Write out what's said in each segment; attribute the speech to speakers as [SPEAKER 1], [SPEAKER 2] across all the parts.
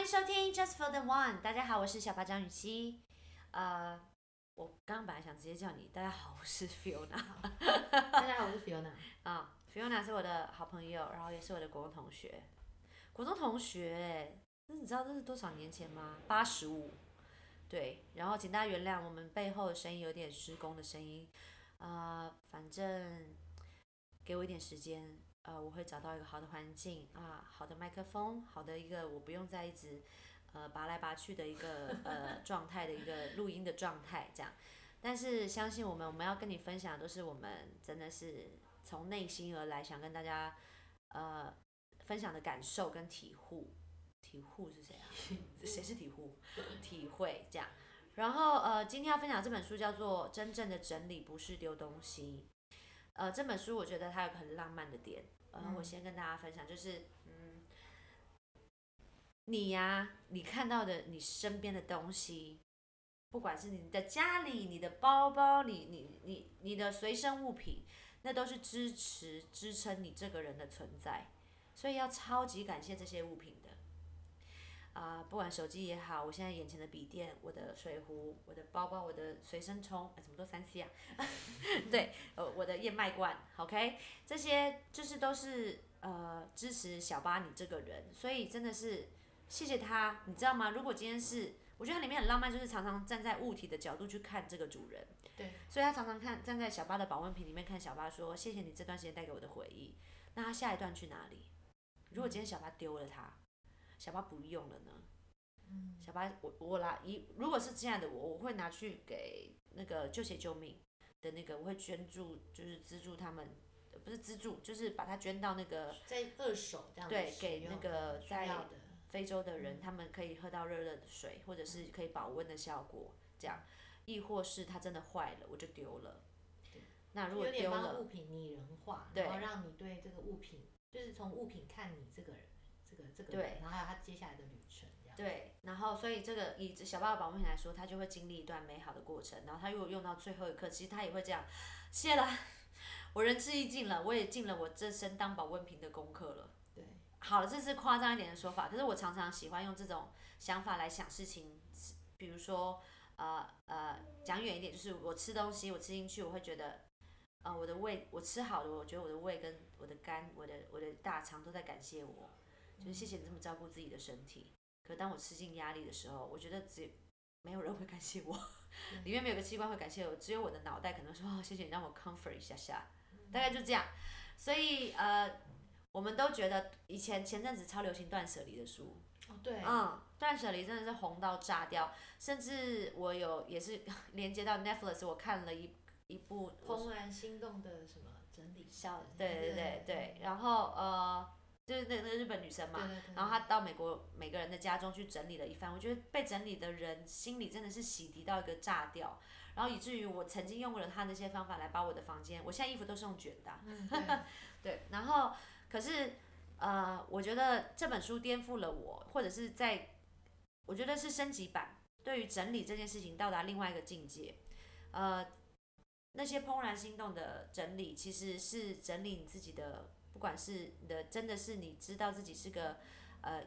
[SPEAKER 1] 迎收听 Just for the One。大家好，我是小巴张雨绮。呃，我刚刚本来想直接叫你，大家好，我是 Fiona。
[SPEAKER 2] 大家好，我是 Fiona。
[SPEAKER 1] 啊，Fiona 是我的好朋友，然后也是我的国中同学。国中同学，你知道这是多少年前吗？八十五。对，然后请大家原谅我们背后的声音有点施工的声音。啊，反正给我一点时间，呃，我会找到一个好的环境啊，好的麦克风，好的一个我不用再一直呃拔来拔去的一个呃状态的一个录音的状态这样。但是相信我们，我们要跟你分享的都是我们真的是从内心而来，想跟大家呃分享的感受跟体悟。体悟是谁啊？谁是体悟？体会这样。然后呃，今天要分享这本书叫做《真正的整理不是丢东西》。呃，这本书我觉得它有个很浪漫的点，呃，我先跟大家分享，就是嗯，你呀，你看到的你身边的东西，不管是你的家里、你的包包、你你你你的随身物品，那都是支持支撑你这个人的存在，所以要超级感谢这些物品的。啊，不管手机也好，我现在眼前的笔电、我的水壶、我的包包、我的随身充，哎怎么都三 C 啊？对，呃，我的燕麦罐，OK，这些就是都是呃支持小巴你这个人，所以真的是谢谢他，你知道吗？如果今天是，我觉得它里面很浪漫，就是常常站在物体的角度去看这个主人，
[SPEAKER 2] 对，
[SPEAKER 1] 所以他常常看站在小巴的保温瓶里面看小巴说，谢谢你这段时间带给我的回忆，那他下一段去哪里？如果今天小巴丢了他？小巴不用了呢，嗯。小巴我我拿一如果是这样的我我会拿去给那个救血救命的那个我会捐助就是资助他们不是资助就是把它捐到那个
[SPEAKER 2] 在二手这样
[SPEAKER 1] 对给那个在非洲的人他们可以喝到热热的水或者是可以保温的效果这样。亦或是它真的坏了我就丢了，那如果丢了
[SPEAKER 2] 物品拟人化然后让你对这个物品就是从物品看你这个人。这个这个对，然后还有他接下来的旅程，
[SPEAKER 1] 对，然后所以这个以小爸爸保温瓶来说，他就会经历一段美好的过程，然后他如果用到最后一刻，其实他也会这样，谢了，我仁至义尽了，我也尽了我这身当保温瓶的功课了。
[SPEAKER 2] 对，
[SPEAKER 1] 好了，这是夸张一点的说法，可是我常常喜欢用这种想法来想事情，比如说，呃呃，讲远一点，就是我吃东西，我吃进去，我会觉得，呃，我的胃，我吃好了，我觉得我的胃跟我的肝，我的我的大肠都在感谢我。就是谢谢你这么照顾自己的身体，可当我吃进压力的时候，我觉得只没有人会感谢我，里面没有个器官会感谢我，只有我的脑袋可能说哦谢谢你让我 comfort 一下下，大概就这样。所以呃，我们都觉得以前前阵子超流行断舍离的书，
[SPEAKER 2] 哦对，
[SPEAKER 1] 嗯，断舍离真的是红到炸掉，甚至我有也是 连接到 Netflix，我看了一一部
[SPEAKER 2] 怦然心动的什么整理
[SPEAKER 1] 小，对对对对，然后呃。就是那那个日本女生嘛，然后她到美国每个人的家中去整理了一番，我觉得被整理的人心里真的是洗涤到一个炸掉，然后以至于我曾经用过了她那些方法来把我的房间，我现在衣服都是用卷的，对，然后可是呃，我觉得这本书颠覆了我，或者是在，我觉得是升级版，对于整理这件事情到达另外一个境界，呃，那些怦然心动的整理其实是整理你自己的。不管是你的，真的是你知道自己是个，呃，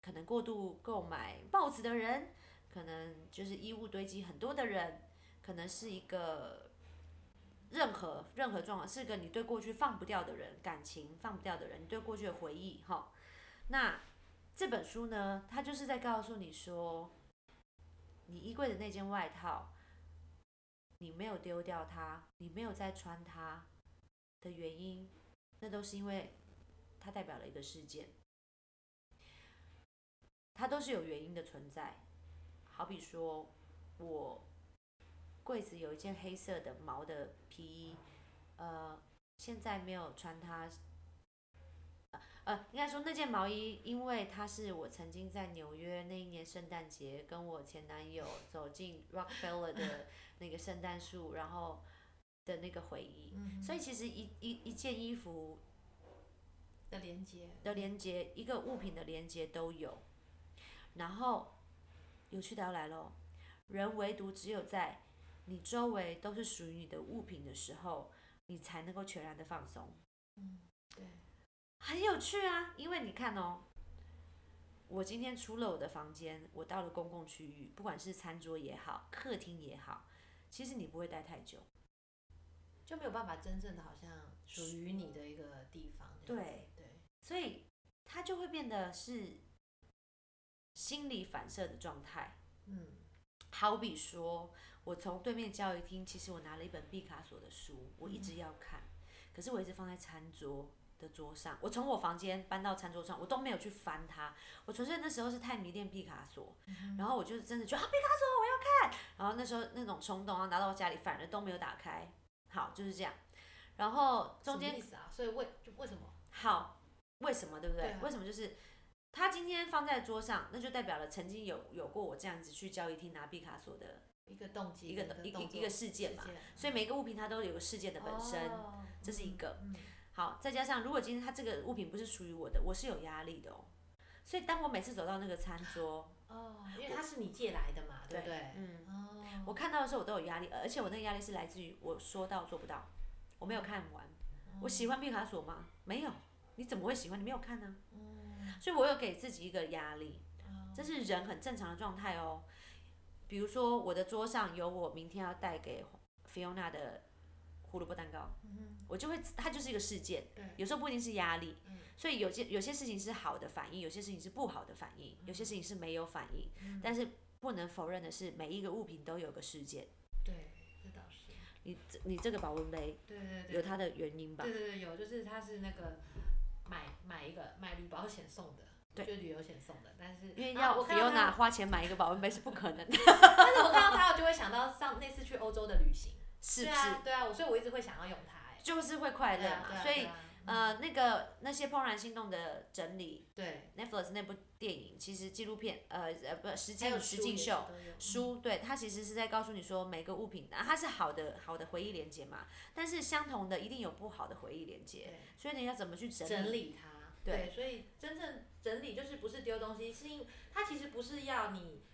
[SPEAKER 1] 可能过度购买帽子的人，可能就是衣物堆积很多的人，可能是一个任何任何状况，是个你对过去放不掉的人，感情放不掉的人，你对过去的回忆哈。那这本书呢，它就是在告诉你说，你衣柜的那件外套，你没有丢掉它，你没有再穿它的原因。那都是因为它代表了一个事件，它都是有原因的存在。好比说，我柜子有一件黑色的毛的皮衣，呃，现在没有穿它。呃，应该说那件毛衣，因为它是我曾经在纽约那一年圣诞节跟我前男友走进 Rockefeller 的那个圣诞树，然后。的那个回忆，所以其实一一一件衣服
[SPEAKER 2] 的连接
[SPEAKER 1] 的连接，一个物品的连接都有。然后有趣的要来喽，人唯独只有在你周围都是属于你的物品的时候，你才能够全然的放松。
[SPEAKER 2] 嗯，对，
[SPEAKER 1] 很有趣啊，因为你看哦，我今天出了我的房间，我到了公共区域，不管是餐桌也好，客厅也好，其实你不会待太久，
[SPEAKER 2] 就没有办法真正的好像属于你的一个地方。
[SPEAKER 1] 对
[SPEAKER 2] 对，
[SPEAKER 1] 所以它就会变得是心理反射的状态。嗯，好比说，我从对面教育厅，其实我拿了一本毕卡索的书，我一直要看，可是我一直放在餐桌。的桌上，我从我房间搬到餐桌上，我都没有去翻它。我纯粹那时候是太迷恋毕卡索，然后我就真的觉得啊，毕卡索我要看。然后那时候那种冲动，然后拿到我家里，反而都没有打开。好，就是这样。然后中间
[SPEAKER 2] 意思啊？所以为就为什么？
[SPEAKER 1] 好，为什么对不对？为什么就是他今天放在桌上，那就代表了曾经有有过我这样子去交易厅拿毕卡索的
[SPEAKER 2] 一个动机，
[SPEAKER 1] 一个一个一个事件嘛。所以每个物品它都有个事件的本身，这是一个。好，再加上如果今天他这个物品不是属于我的，我是有压力的哦。所以当我每次走到那个餐桌，
[SPEAKER 2] 哦，因为它是你借来的嘛，对不对？
[SPEAKER 1] 嗯。哦。我看到的时候我都有压力，而且我那个压力是来自于我说到做不到，我没有看完。我喜欢毕卡索吗？没有。你怎么会喜欢？你没有看呢。嗯。所以我有给自己一个压力，这是人很正常的状态哦。比如说我的桌上有我明天要带给菲欧娜的。胡萝卜蛋糕，我就会，它就是一个事件，有时候不一定是压力，所以有些有些事情是好的反应，有些事情是不好的反应，有些事情是没有反应，但是不能否认的是，每一个物品都有个事件。
[SPEAKER 2] 对，这倒是。
[SPEAKER 1] 你你这个保温杯，
[SPEAKER 2] 对对对，
[SPEAKER 1] 有它的原因吧？
[SPEAKER 2] 对对对，有，就是它是那个买买一个买旅保险送的，对，就旅游险送的，但是
[SPEAKER 1] 因为要不要拿花钱买一个保温杯是不可能的。
[SPEAKER 2] 但是我看到它，我就会想到上那次去欧洲的旅行。
[SPEAKER 1] 是不
[SPEAKER 2] 是？对啊，我所以我一直会想要用它，哎，
[SPEAKER 1] 就是会快乐嘛。所以呃，那个那些怦然心动的整理，
[SPEAKER 2] 对
[SPEAKER 1] ，Netflix 那部电影其实纪录片，呃呃不，实境实境秀书，对，它其实是在告诉你说每个物品，啊它是好的好的回忆连接嘛，但是相同的一定有不好的回忆连接，所以你要怎么去整
[SPEAKER 2] 整理它？对，所以真正整理就是不是丢东西，是因它其实不是要你，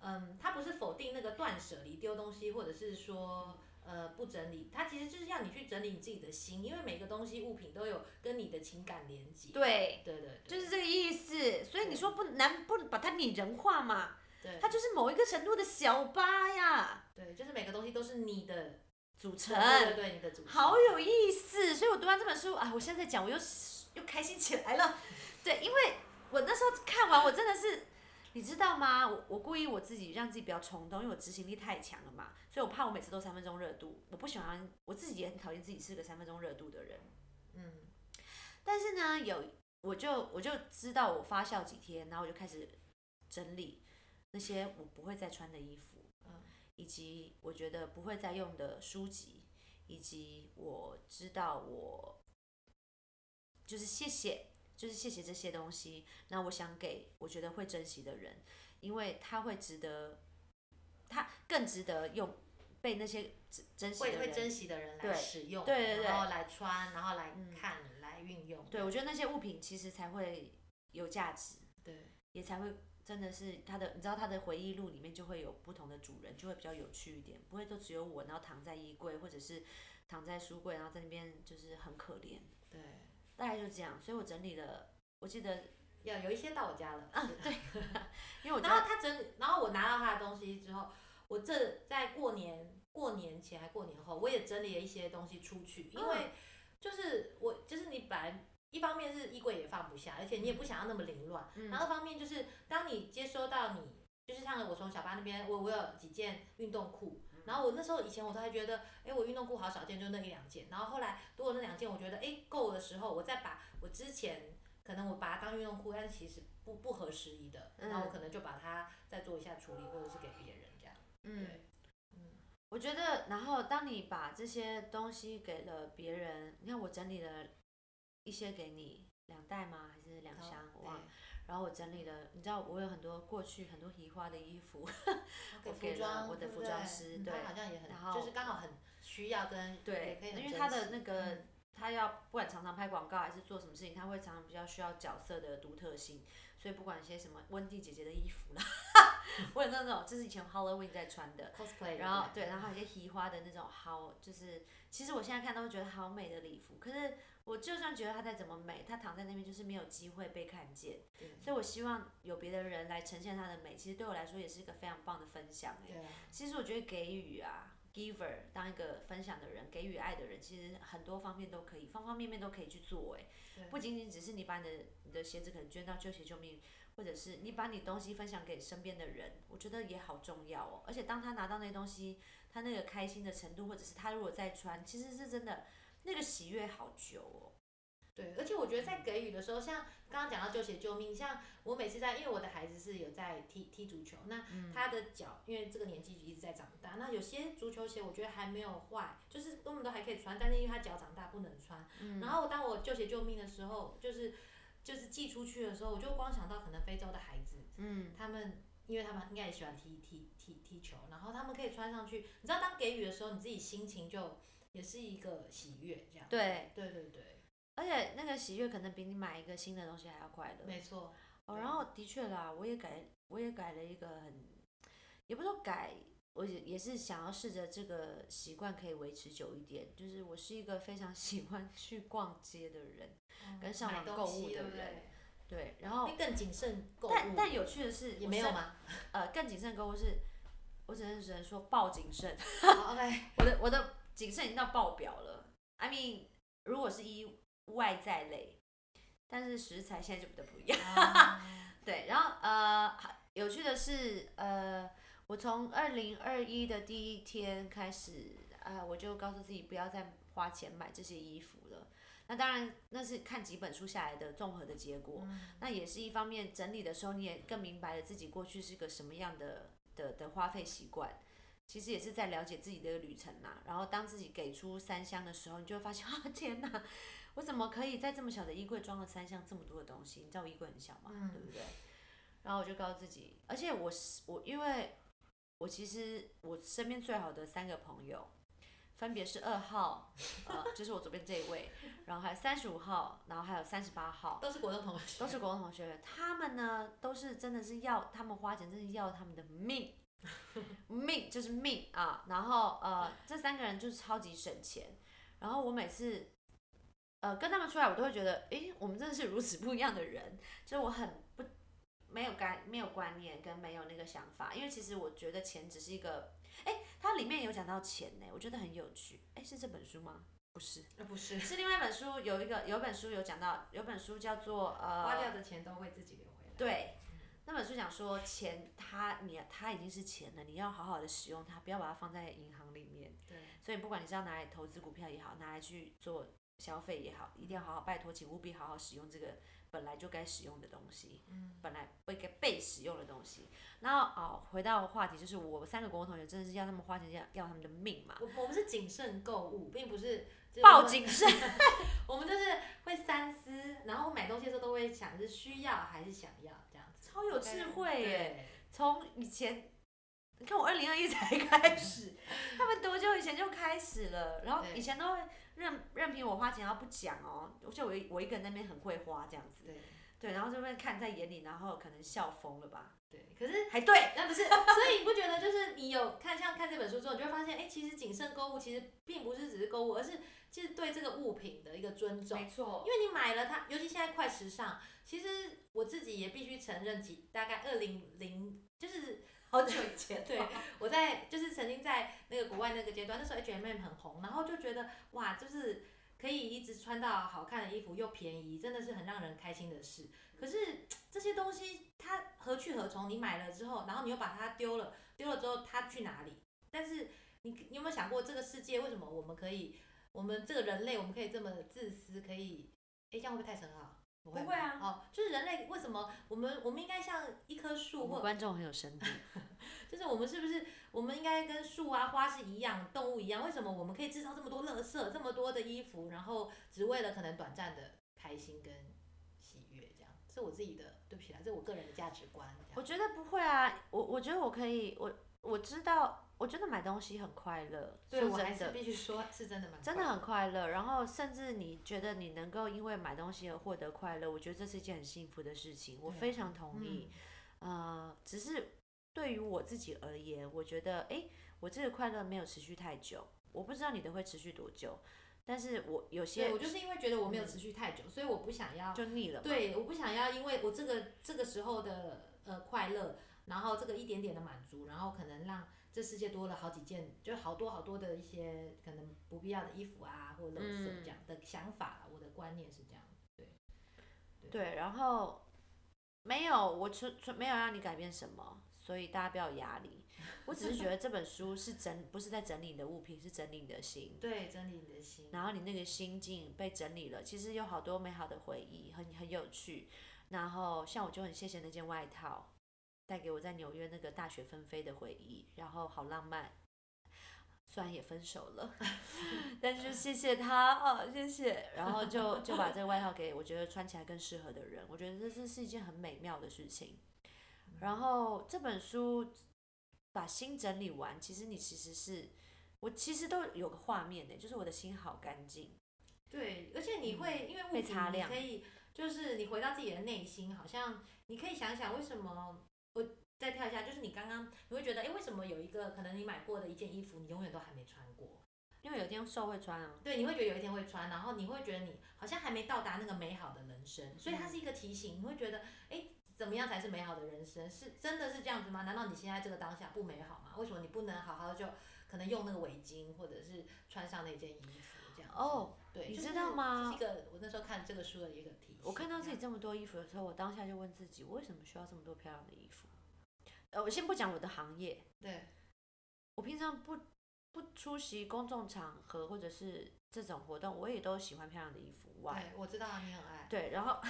[SPEAKER 2] 嗯，它不是否定那个断舍离丢东西，或者是说。呃，不整理，它其实就是要你去整理你自己的心，因为每个东西物品都有跟你的情感连接。
[SPEAKER 1] 对，
[SPEAKER 2] 对对，
[SPEAKER 1] 就是这个意思。所以你说不难不把它拟人化嘛？
[SPEAKER 2] 对，
[SPEAKER 1] 它就是某一个程度的小八呀。
[SPEAKER 2] 对，就是每个东西都是你的
[SPEAKER 1] 组成。
[SPEAKER 2] 对对，你的组成。
[SPEAKER 1] 好有意思，所以我读完这本书，啊，我现在在讲，我又又开心起来了。对，因为我那时候看完，我真的是。你知道吗？我我故意我自己让自己比较冲动，因为我执行力太强了嘛，所以我怕我每次都三分钟热度，我不喜欢，我自己也很讨厌自己是个三分钟热度的人。嗯，但是呢，有我就我就知道我发酵几天，然后我就开始整理那些我不会再穿的衣服，嗯，以及我觉得不会再用的书籍，以及我知道我就是谢谢。就是谢谢这些东西，那我想给我觉得会珍惜的人，因为他会值得，他更值得用被那些珍惜
[SPEAKER 2] 会会珍惜的人来使用，
[SPEAKER 1] 对对对，
[SPEAKER 2] 然后来穿，然后来看，来运用。
[SPEAKER 1] 对，我觉得那些物品其实才会有价值，
[SPEAKER 2] 对，
[SPEAKER 1] 也才会真的是他的，你知道他的回忆录里面就会有不同的主人，就会比较有趣一点，不会都只有我，然后躺在衣柜或者是躺在书柜，然后在那边就是很可怜，
[SPEAKER 2] 对。
[SPEAKER 1] 大概就这样，所以我整理了，我记得
[SPEAKER 2] 要有一些到我家了。
[SPEAKER 1] 嗯，对，因为我
[SPEAKER 2] 然后他整理，然后我拿到他的东西之后，我这在过年过年前还过年后，我也整理了一些东西出去，因为就是我就是你本来一方面是衣柜也放不下，而且你也不想要那么凌乱，然后二方面就是当你接收到你就是像我从小巴那边，我我有几件运动裤。然后我那时候以前我都还觉得，哎，我运动裤好少见，就那一两件。然后后来如果那两件，我觉得哎够的时候，我再把我之前可能我把它当运动裤，但是其实不不合时宜的，然后我可能就把它再做一下处理，或者是给别人这样。嗯，
[SPEAKER 1] 嗯，我觉得，然后当你把这些东西给了别人，你看我整理了一些给你，两袋吗？然后我整理了，你知道我有很多过去很多移花的衣服，我给了我的服装师，对，然后
[SPEAKER 2] 就是刚好很需要跟
[SPEAKER 1] 对，因为他的那个他要不管常常拍广告还是做什么事情，他会常常比较需要角色的独特性，所以不管一些什么温蒂姐姐的衣服啦，我有那种，就是以前 Halloween 在穿的
[SPEAKER 2] cosplay，
[SPEAKER 1] 然后对，然后还有一些奇花的那种好，就是其实我现在看都会觉得好美的礼服，可是我就算觉得她再怎么美，她躺在那边就是没有机会被看见，所以我希望有别的人来呈现她的美，其实对我来说也是一个非常棒的分享哎。其实我觉得给予啊，giver 当一个分享的人，给予爱的人，其实很多方面都可以，方方面面都可以去做哎。不仅仅只是你把你的你的鞋子可能捐到救鞋救命，或者是你把你东西分享给身边的人，我觉得也好重要哦。而且当他拿到那东西，他那个开心的程度，或者是他如果再穿，其实是真的那个喜悦好久哦。
[SPEAKER 2] 对，而且我觉得在给予的时候，像刚刚讲到救鞋救命，像我每次在，因为我的孩子是有在踢踢足球，那他的脚因为这个年纪一直在长大，那有些足球鞋我觉得还没有坏，就是根本都还可以穿，但是因为他脚长大不能穿。然后当我救鞋救命的时候，就是就是寄出去的时候，我就光想到可能非洲的孩子，嗯，他们因为他们应该也喜欢踢踢踢踢球，然后他们可以穿上去，你知道当给予的时候，你自己心情就也是一个喜悦这样。
[SPEAKER 1] 对
[SPEAKER 2] 对对对。
[SPEAKER 1] 而且那个喜悦可能比你买一个新的东西还要快乐。
[SPEAKER 2] 没错。
[SPEAKER 1] 哦，然后的确啦，我也改，我也改了一个很，也不说改，我也也是想要试着这个习惯可以维持久一点。就是我是一个非常喜欢去逛街的人，跟上网购物的人。对，然后。
[SPEAKER 2] 更谨慎购物。
[SPEAKER 1] 但但有趣的是，
[SPEAKER 2] 也没有吗？
[SPEAKER 1] 呃，更谨慎购物是，我只能只能说爆谨慎。
[SPEAKER 2] OK。
[SPEAKER 1] 我的我的谨慎已经到爆表了。I mean，如果是一。外在类，但是食材现在就比较不一样。对，然后呃，有趣的是，呃，我从二零二一的第一天开始，呃，我就告诉自己不要再花钱买这些衣服了。那当然，那是看几本书下来的综合的结果。那也是一方面，整理的时候你也更明白了自己过去是个什么样的的的花费习惯。其实也是在了解自己的旅程呐。然后当自己给出三箱的时候，你就会发现，啊，天哪！我怎么可以在这么小的衣柜装了三箱这么多的东西？你知道我衣柜很小嘛，对不对？然后我就告诉自己，而且我是我，因为我其实我身边最好的三个朋友，分别是二号，呃，就是我左边这一位，然后还有三十五号，然后还有三十八号，
[SPEAKER 2] 都是国中同学，
[SPEAKER 1] 都是国中同学。他们呢，都是真的是要他们花钱，真是要他们的命，命就是命啊。然后呃，这三个人就是超级省钱。然后我每次。呃，跟他们出来，我都会觉得，诶，我们真的是如此不一样的人。就是我很不没有概没有观念跟没有那个想法，因为其实我觉得钱只是一个，诶，它里面有讲到钱呢，我觉得很有趣。诶，是这本书吗？不是，
[SPEAKER 2] 不是，
[SPEAKER 1] 是另外一本书，有一个有本书有讲到，有本书叫做呃，
[SPEAKER 2] 花掉的钱都会自己留回来。
[SPEAKER 1] 对，那本书讲说钱，它你它已经是钱了，你要好好的使用它，不要把它放在银行里面。
[SPEAKER 2] 对，
[SPEAKER 1] 所以不管你是要拿来投资股票也好，拿来去做。消费也好，一定要好好拜托，请务必好好使用这个本来就该使用的东西，本来不应该被使用的东西。然后哦，回到话题，就是我三个国中同学真的是要他们花钱要要他们的命嘛。
[SPEAKER 2] 我我们是谨慎购物，并不是
[SPEAKER 1] 报谨慎，
[SPEAKER 2] 我们就是会三思，然后买东西的时候都会想是需要还是想要这样子。
[SPEAKER 1] 超有智慧耶！从以前，你看我二零二一才 开始，他们多久以前就开始了？然后以前都会。任任凭我花钱，然后不讲哦，就我我一个人那边很会花这样子，
[SPEAKER 2] 对，
[SPEAKER 1] 对，然后就被看在眼里，然后可能笑疯了吧，
[SPEAKER 2] 对，可是
[SPEAKER 1] 还对，
[SPEAKER 2] 那不是，所以你不觉得就是你有看像看这本书之后，你就会发现，哎，其实谨慎购物其实并不是只是购物，而是其实对这个物品的一个尊重，
[SPEAKER 1] 没错，
[SPEAKER 2] 因为你买了它，尤其现在快时尚，其实我自己也必须承认，几大概二零零就是。
[SPEAKER 1] 好久以前，
[SPEAKER 2] 对，我在就是曾经在那个国外那个阶段，那时候 H&M 很红，然后就觉得哇，就是可以一直穿到好看的衣服又便宜，真的是很让人开心的事。可是这些东西它何去何从？你买了之后，然后你又把它丢了，丢了之后它去哪里？但是你你有没有想过，这个世界为什么我们可以，我们这个人类我们可以这么自私？可以，哎，这样会不会太深奥？
[SPEAKER 1] 不会啊，
[SPEAKER 2] 哦，就是人类为什么我们我们应该像一棵树或
[SPEAKER 1] 观众很有深度，
[SPEAKER 2] 就是我们是不是我们应该跟树啊花是一样动物一样？为什么我们可以制造这么多垃圾这么多的衣服，然后只为了可能短暂的开心跟喜悦？这样是我自己的，对不起啊，这是我个人的价值观。
[SPEAKER 1] 我觉得不会啊，我我觉得我可以，我我知道。我觉得买东西很快乐，
[SPEAKER 2] 对我还是必须说是真的蛮
[SPEAKER 1] 真的很快乐。然后甚至你觉得你能够因为买东西而获得快乐，我觉得这是一件很幸福的事情。我非常同意。呃，只是对于我自己而言，我觉得，哎，我这个快乐没有持续太久，我不知道你的会持续多久，但是我有些，
[SPEAKER 2] 我就是因为觉得我没有持续太久，所以我不想要
[SPEAKER 1] 就腻了，
[SPEAKER 2] 对，我不想要，因为我这个这个时候的呃快乐，然后这个一点点的满足，然后可能让这世界多了好几件，就好多好多的一些可能不必要的衣服啊，或者垃圾这样的想法，我的观念是这样，对，
[SPEAKER 1] 对，然后没有，我纯纯没有让你改变什么。所以大家不要有压力，我只是觉得这本书是整，不是在整理你的物品，是整理你的心。
[SPEAKER 2] 对，整理你的心。
[SPEAKER 1] 然后你那个心境被整理了，其实有好多美好的回忆，很很有趣。然后像我就很谢谢那件外套，带给我在纽约那个大雪纷飞的回忆，然后好浪漫。虽然也分手了，但是谢谢他啊，谢谢。然后就就把这个外套给我觉得穿起来更适合的人，我觉得这这是一件很美妙的事情。然后这本书把心整理完，其实你其实是我其实都有个画面的，就是我的心好干净。
[SPEAKER 2] 对，而且你会因为物品，你可以就是你回到自己的内心，好像你可以想想为什么我再跳一下，就是你刚刚你会觉得，哎，为什么有一个可能你买过的一件衣服，你永远都还没穿过？
[SPEAKER 1] 因为有一天瘦会穿啊。
[SPEAKER 2] 对，你会觉得有一天会穿，然后你会觉得你好像还没到达那个美好的人生，所以它是一个提醒，你会觉得，哎。怎么样才是美好的人生？是真的是这样子吗？难道你现在这个当下不美好吗？为什么你不能好好就可能用那个围巾，或者是穿上那件衣服这样？哦，对，
[SPEAKER 1] 你知道吗？
[SPEAKER 2] 是一个我那时候看这个书的一个提醒。
[SPEAKER 1] 我看到自己这么多衣服的时候，我当下就问自己，我为什么需要这么多漂亮的衣服？呃，我先不讲我的行业，
[SPEAKER 2] 对，
[SPEAKER 1] 我平常不不出席公众场合或者是这种活动，我也都喜欢漂亮的衣服。
[SPEAKER 2] 对，我知道你很爱。
[SPEAKER 1] 对，然后。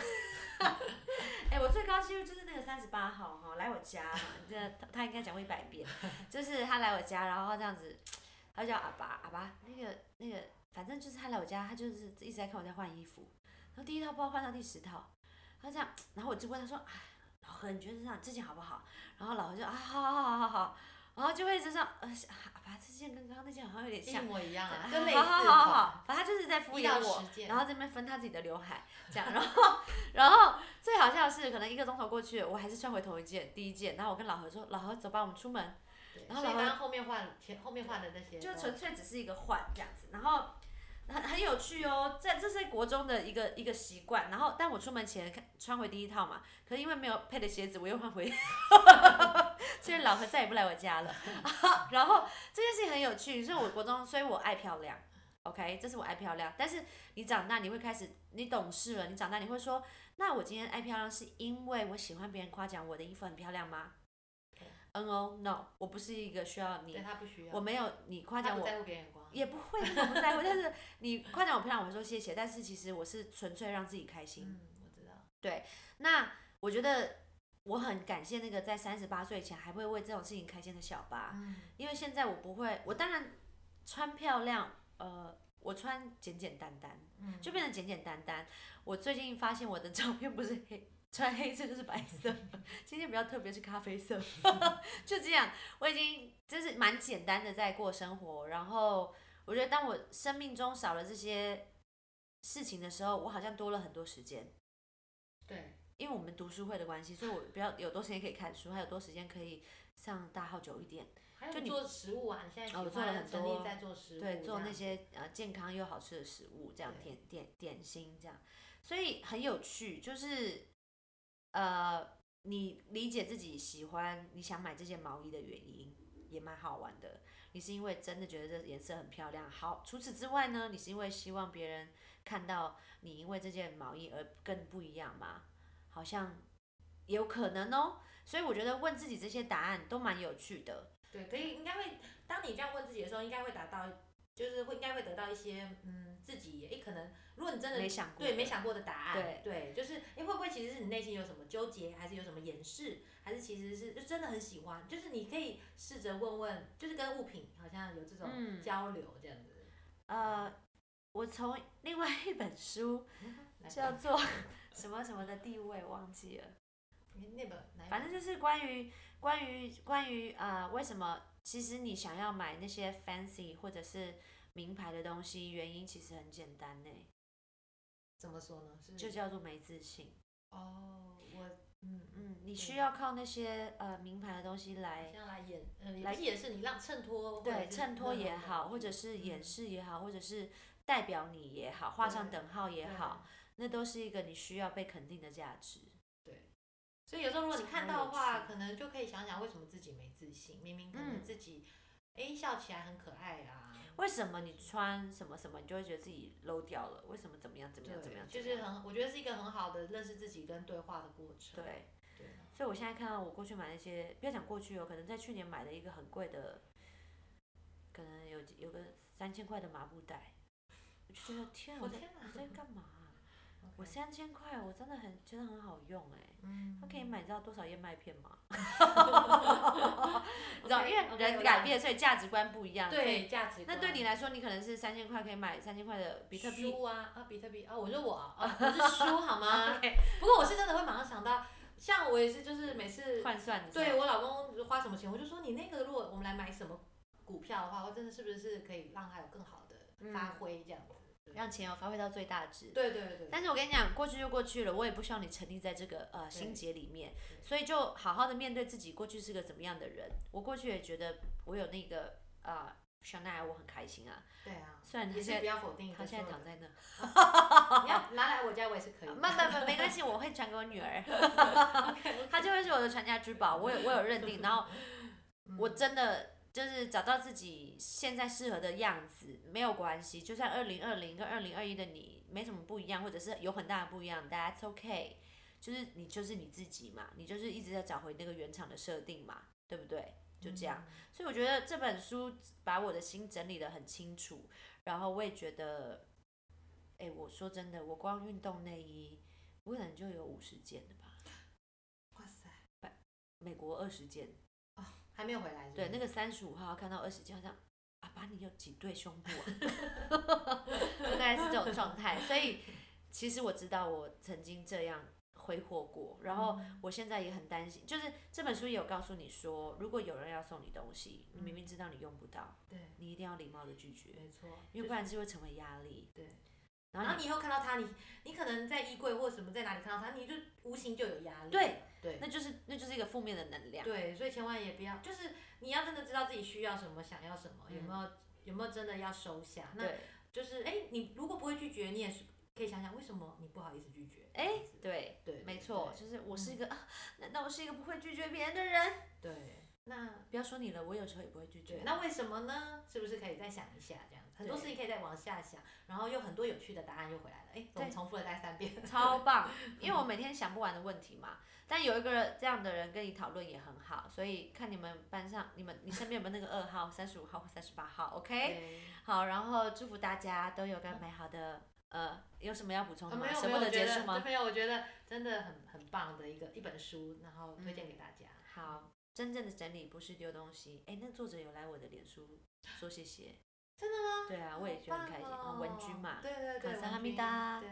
[SPEAKER 1] 哎，我最高纪录就是那个三十八号哈，来我家嘛，这他他应该讲过一百遍，就是他来我家，然后这样子，他叫阿爸阿爸，那个那个，反正就是他来我家，他就是一直在看我在换衣服，然后第一套不知道换到第十套，他这样，然后我就问他说，哎，老何你觉得这样这件好不好？然后老何就啊好好好好好。然后就会知道，呃，把这件跟刚刚那件好像有点像，
[SPEAKER 2] 一模一样啊，
[SPEAKER 1] 好好好好，反正就是在敷衍我，然后这边分他自己的刘海，这样，然后，然后最好笑的是，可能一个钟头过去，我还是穿回头一件，第一件，然后我跟老何说，老何走吧，我们出门，
[SPEAKER 2] 然后老何后面换前后面换的那些，
[SPEAKER 1] 就纯粹只是一个换这样子，然后。很很有趣哦，在这是国中的一个一个习惯，然后但我出门前看穿回第一套嘛，可是因为没有配的鞋子，我又换回，所以老何再也不来我家了。然后这件事情很有趣，所以我国中，所以我爱漂亮，OK，这是我爱漂亮。但是你长大你会开始，你懂事了，你长大你会说，那我今天爱漂亮是因为我喜欢别人夸奖我的衣服很漂亮吗？嗯哦，no，我不是一个需要你，我没有你夸奖我，也不会我不在乎，但是你夸奖我漂亮，我会说谢谢。但是其实我是纯粹让自己开心。
[SPEAKER 2] 嗯，我知道。
[SPEAKER 1] 对，那我觉得我很感谢那个在三十八岁前还会为这种事情开心的小八，因为现在我不会，我当然穿漂亮，呃，我穿简简单单，就变得简简单单。我最近发现我的照片不是黑。穿黑色就是白色，今天比较特别是咖啡色，就这样，我已经就是蛮简单的在过生活。然后我觉得当我生命中少了这些事情的时候，我好像多了很多时间。
[SPEAKER 2] 对，
[SPEAKER 1] 因为我们读书会的关系，所以我比较有多时间可以看书，还有多时间可以上大号久一点。
[SPEAKER 2] 就你做食物啊，你现在
[SPEAKER 1] 哦做了很多，
[SPEAKER 2] 在做食物，
[SPEAKER 1] 对，做那些呃健康又好吃的食物，这样点点点心这样，所以很有趣，就是。呃，你理解自己喜欢你想买这件毛衣的原因也蛮好玩的。你是因为真的觉得这颜色很漂亮。好，除此之外呢，你是因为希望别人看到你因为这件毛衣而更不一样吗？好像有可能哦。所以我觉得问自己这些答案都蛮有趣的。
[SPEAKER 2] 对，可以应该会，当你这样问自己的时候，应该会达到。就是会应该会得到一些嗯自己也可能如果你真的
[SPEAKER 1] 没想过
[SPEAKER 2] 对没想过的答案
[SPEAKER 1] 对
[SPEAKER 2] 对就是哎会不会其实是你内心有什么纠结还是有什么掩饰还是其实是就真的很喜欢就是你可以试着问问就是跟物品好像有这种交流这样子
[SPEAKER 1] 呃我从另外一本书叫做什么什么的地位忘记了
[SPEAKER 2] 那本
[SPEAKER 1] 反正就是关于关于关于呃为什么。其实你想要买那些 fancy 或者是名牌的东西，原因其实很简单呢。
[SPEAKER 2] 怎么说呢？
[SPEAKER 1] 就叫做没自信。
[SPEAKER 2] 哦，我
[SPEAKER 1] 嗯嗯，你需要靠那些呃名牌的东西来，
[SPEAKER 2] 来演，来也是你让衬托，
[SPEAKER 1] 对，衬托也好，或者是掩饰也好，或者是代表你也好，画上等号也好，那都是一个你需要被肯定的价值。
[SPEAKER 2] 对，所以有时候如果你看到的话，可能就可以想想为什么自己没自信，明明可能自己，哎，笑起来很可爱啊。
[SPEAKER 1] 为什么你穿什么什么，你就会觉得自己 low 掉了？为什么怎么样怎么样怎么样？
[SPEAKER 2] 就是很，我觉得是一个很好的认识自己跟对话的过程。
[SPEAKER 1] 对，对所以我现在看到我过去买那些，不要讲过去哦，可能在去年买的一个很贵的，可能有有个三千块的麻布袋，我就觉得天啊，我在我在干嘛？我三千块，我真的很觉得很好用哎，它可以买到多少燕麦片吗？你知道，因为人改变，所以价值观不一样。
[SPEAKER 2] 对，价值。
[SPEAKER 1] 那对你来说，你可能是三千块可以买三千块的比特币。
[SPEAKER 2] 书啊啊，比特币啊！我说我啊，不是书好吗？不过我是真的会马上想到，像我也是，就是每次
[SPEAKER 1] 换算。
[SPEAKER 2] 对我老公花什么钱，我就说你那个，如果我们来买什么股票的话，我真的是不是可以让他有更好的发挥这样子。
[SPEAKER 1] 让钱有发挥到最大值。
[SPEAKER 2] 对对对。
[SPEAKER 1] 但是我跟你讲，过去就过去了，我也不希望你沉溺在这个呃心结里面，所以就好好的面对自己过去是个怎么样的人。我过去也觉得我有那个啊香奈儿，我很开心啊。
[SPEAKER 2] 对啊。
[SPEAKER 1] 虽然
[SPEAKER 2] 他现在不要否定，
[SPEAKER 1] 他现在躺在那。
[SPEAKER 2] 你要拿来我家我也是可以。
[SPEAKER 1] 慢慢慢，没关系，我会传给我女儿。他就会是我的传家之宝，我有我有认定，然后 我真的。就是找到自己现在适合的样子，没有关系。就算二零二零跟二零二一的你没什么不一样，或者是有很大的不一样，That's okay。就是你就是你自己嘛，你就是一直在找回那个原厂的设定嘛，对不对？就这样。所以我觉得这本书把我的心整理的很清楚，然后我也觉得，哎，我说真的，我光运动内衣，我可能就有五十件的吧。
[SPEAKER 2] 哇塞！
[SPEAKER 1] 美国二十件。
[SPEAKER 2] 还没有回来。
[SPEAKER 1] 对，那个三十五号看到二十七，好像啊，把你有几对胸部啊？大概是这种状态。所以其实我知道我曾经这样挥霍过，然后我现在也很担心。就是这本书也有告诉你说，如果有人要送你东西，你明明知道你用不到，
[SPEAKER 2] 对，
[SPEAKER 1] 你一定要礼貌的拒绝，
[SPEAKER 2] 没错，
[SPEAKER 1] 因为不然就会成为压力。
[SPEAKER 2] 对。然后你以后看到他，你你可能在衣柜或什么在哪里看到他，你就无形就有压力。
[SPEAKER 1] 对。
[SPEAKER 2] 对，
[SPEAKER 1] 那就是那就是一个负面的能量。
[SPEAKER 2] 对，所以千万也不要，就是你要真的知道自己需要什么，想要什么，有没有有没有真的要收下？那就是哎，你如果不会拒绝，你也是可以想想为什么你不好意思拒绝。
[SPEAKER 1] 哎，对
[SPEAKER 2] 对，
[SPEAKER 1] 没错，就是我是一个啊，难道我是一个不会拒绝别人的人？
[SPEAKER 2] 对，那
[SPEAKER 1] 不要说你了，我有时候也不会拒绝。
[SPEAKER 2] 那为什么呢？是不是可以再想一下这样？很多事情可以再往下想，然后又很多有趣的答案又回来了。哎，我们重复了大概三遍，
[SPEAKER 1] 超棒！因为我每天想不完的问题嘛。但有一个这样的人跟你讨论也很好，所以看你们班上，你们你身边有没有那个二号、三十五号或三十八号？OK，好，然后祝福大家都有个美好的，呃，有什么要补充的吗？舍不得结束吗？
[SPEAKER 2] 没有，我觉得真的很很棒的一个一本书，然后推荐给大家。
[SPEAKER 1] 好，真正的整理不是丢东西。哎，那作者有来我的脸书说谢谢。
[SPEAKER 2] 真的吗？
[SPEAKER 1] 对啊，我也觉得很开心。文君嘛，
[SPEAKER 2] 对对对，
[SPEAKER 1] 卡萨哈密达，
[SPEAKER 2] 对。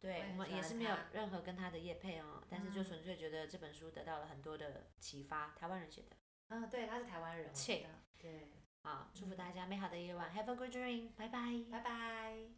[SPEAKER 1] 对我们也是没有任何跟他的业配哦，但是就纯粹觉得这本书得到了很多的启发。台湾人写的，
[SPEAKER 2] 嗯，对，他是台湾人。
[SPEAKER 1] 切，
[SPEAKER 2] 对，
[SPEAKER 1] 好，祝福大家美好的夜晚，Have a good dream，拜拜，
[SPEAKER 2] 拜拜。